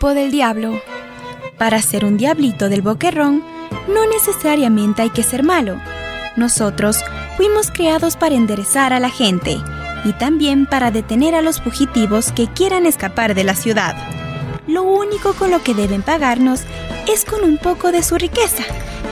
Del Diablo. Para ser un diablito del boquerrón, no necesariamente hay que ser malo. Nosotros fuimos creados para enderezar a la gente y también para detener a los fugitivos que quieran escapar de la ciudad. Lo único con lo que deben pagarnos es con un poco de su riqueza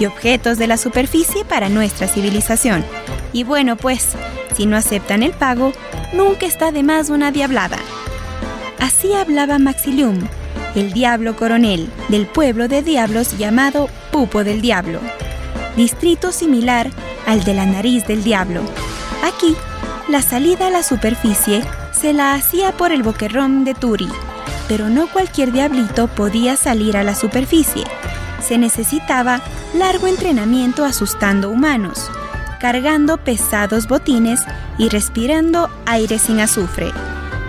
y objetos de la superficie para nuestra civilización. Y bueno, pues, si no aceptan el pago, nunca está de más una diablada. Así hablaba Maxilium, el diablo coronel del pueblo de diablos llamado Pupo del Diablo, distrito similar al de la nariz del diablo. Aquí, la salida a la superficie se la hacía por el boquerrón de Turi, pero no cualquier diablito podía salir a la superficie. Se necesitaba largo entrenamiento asustando humanos, cargando pesados botines y respirando aire sin azufre.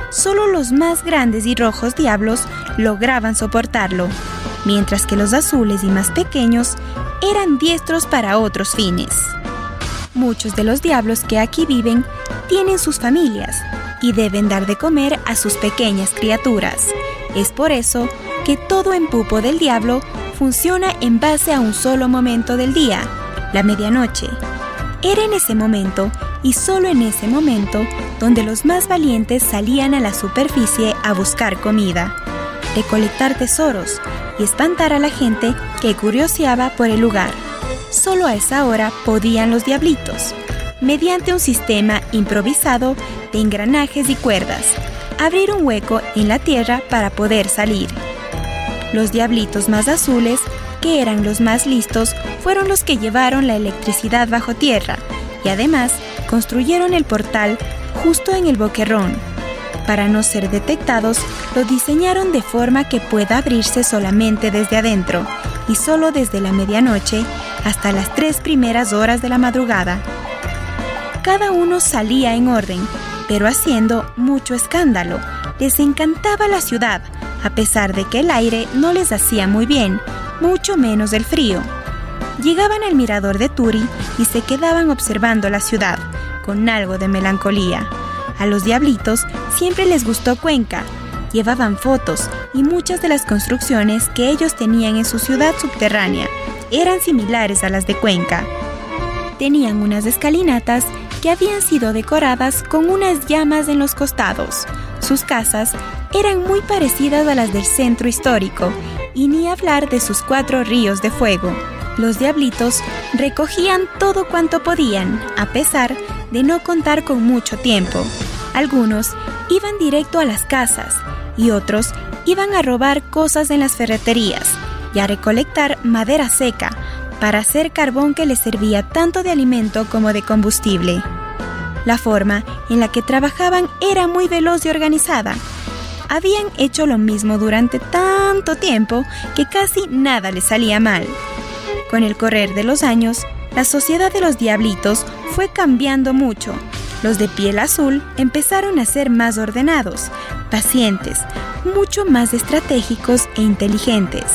Solo los más grandes y rojos diablos lograban soportarlo, mientras que los azules y más pequeños eran diestros para otros fines. Muchos de los diablos que aquí viven tienen sus familias y deben dar de comer a sus pequeñas criaturas. Es por eso que todo en Pupo del Diablo funciona en base a un solo momento del día, la medianoche. Era en ese momento y solo en ese momento donde los más valientes salían a la superficie a buscar comida, recolectar tesoros y espantar a la gente que curioseaba por el lugar. Solo a esa hora podían los diablitos, mediante un sistema improvisado de engranajes y cuerdas, abrir un hueco en la tierra para poder salir. Los diablitos más azules, que eran los más listos, fueron los que llevaron la electricidad bajo tierra y además construyeron el portal justo en el boquerrón. Para no ser detectados, lo diseñaron de forma que pueda abrirse solamente desde adentro y solo desde la medianoche hasta las tres primeras horas de la madrugada. Cada uno salía en orden, pero haciendo mucho escándalo. Les encantaba la ciudad, a pesar de que el aire no les hacía muy bien, mucho menos el frío. Llegaban al mirador de Turi y se quedaban observando la ciudad, con algo de melancolía. A los diablitos siempre les gustó Cuenca. Llevaban fotos y muchas de las construcciones que ellos tenían en su ciudad subterránea eran similares a las de Cuenca. Tenían unas escalinatas que habían sido decoradas con unas llamas en los costados. Sus casas eran muy parecidas a las del centro histórico, y ni hablar de sus cuatro ríos de fuego. Los diablitos recogían todo cuanto podían, a pesar de no contar con mucho tiempo. Algunos iban directo a las casas y otros iban a robar cosas en las ferreterías y a recolectar madera seca para hacer carbón que les servía tanto de alimento como de combustible. La forma en la que trabajaban era muy veloz y organizada. Habían hecho lo mismo durante tanto tiempo que casi nada les salía mal. Con el correr de los años, la sociedad de los diablitos fue cambiando mucho. Los de piel azul empezaron a ser más ordenados, pacientes, mucho más estratégicos e inteligentes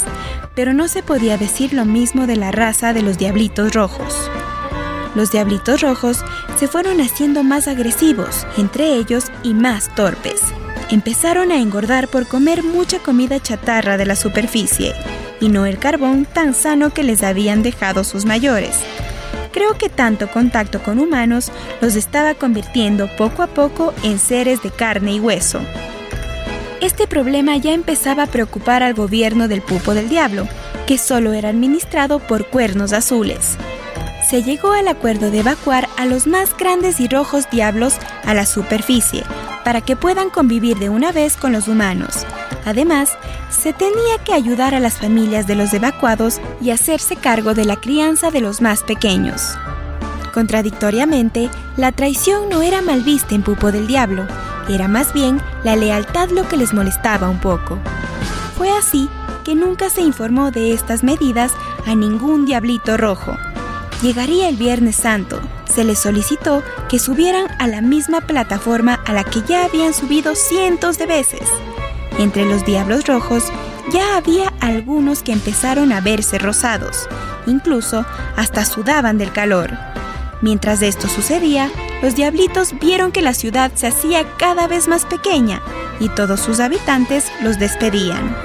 pero no se podía decir lo mismo de la raza de los diablitos rojos. Los diablitos rojos se fueron haciendo más agresivos, entre ellos, y más torpes. Empezaron a engordar por comer mucha comida chatarra de la superficie, y no el carbón tan sano que les habían dejado sus mayores. Creo que tanto contacto con humanos los estaba convirtiendo poco a poco en seres de carne y hueso. Este problema ya empezaba a preocupar al gobierno del Pupo del Diablo, que solo era administrado por cuernos azules. Se llegó al acuerdo de evacuar a los más grandes y rojos diablos a la superficie, para que puedan convivir de una vez con los humanos. Además, se tenía que ayudar a las familias de los evacuados y hacerse cargo de la crianza de los más pequeños. Contradictoriamente, la traición no era mal vista en Pupo del Diablo, era más bien la lealtad lo que les molestaba un poco. Fue así que nunca se informó de estas medidas a ningún diablito rojo. Llegaría el Viernes Santo. Se les solicitó que subieran a la misma plataforma a la que ya habían subido cientos de veces. Entre los diablos rojos ya había algunos que empezaron a verse rosados, incluso hasta sudaban del calor. Mientras esto sucedía, los diablitos vieron que la ciudad se hacía cada vez más pequeña y todos sus habitantes los despedían.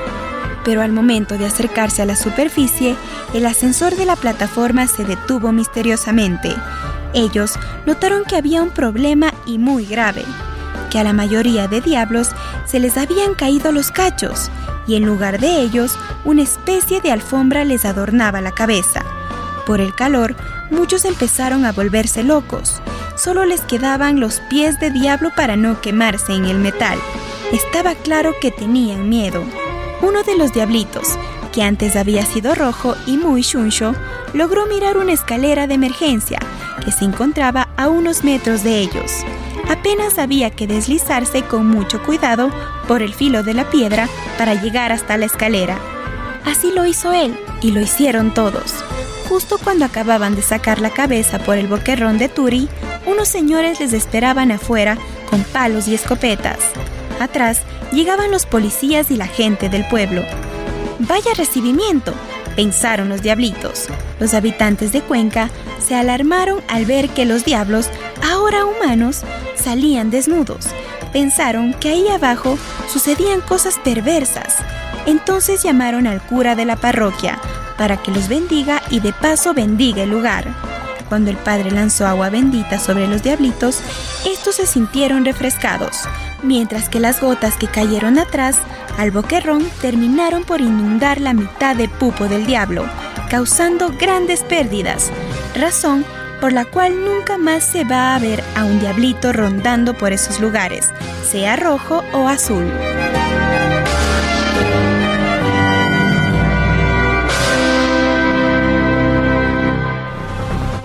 pero al momento de acercarse a la superficie, el ascensor de la plataforma se detuvo misteriosamente. Ellos notaron que había un problema y muy grave, que a la mayoría de diablos se les habían caído los cachos y en lugar de ellos una especie de alfombra les adornaba la cabeza. Por el calor, muchos empezaron a volverse locos. Solo les quedaban los pies de diablo para no quemarse en el metal. Estaba claro que tenían miedo. Uno de los diablitos, que antes había sido rojo y muy chuncho, logró mirar una escalera de emergencia que se encontraba a unos metros de ellos. Apenas había que deslizarse con mucho cuidado por el filo de la piedra para llegar hasta la escalera. Así lo hizo él y lo hicieron todos. Justo cuando acababan de sacar la cabeza por el boquerrón de Turi, unos señores les esperaban afuera con palos y escopetas. Atrás llegaban los policías y la gente del pueblo. Vaya recibimiento, pensaron los diablitos. Los habitantes de Cuenca se alarmaron al ver que los diablos, ahora humanos, salían desnudos. Pensaron que ahí abajo sucedían cosas perversas. Entonces llamaron al cura de la parroquia para que los bendiga y de paso bendiga el lugar. Cuando el padre lanzó agua bendita sobre los diablitos, estos se sintieron refrescados mientras que las gotas que cayeron atrás al boquerrón terminaron por inundar la mitad de pupo del diablo, causando grandes pérdidas, razón por la cual nunca más se va a ver a un diablito rondando por esos lugares, sea rojo o azul.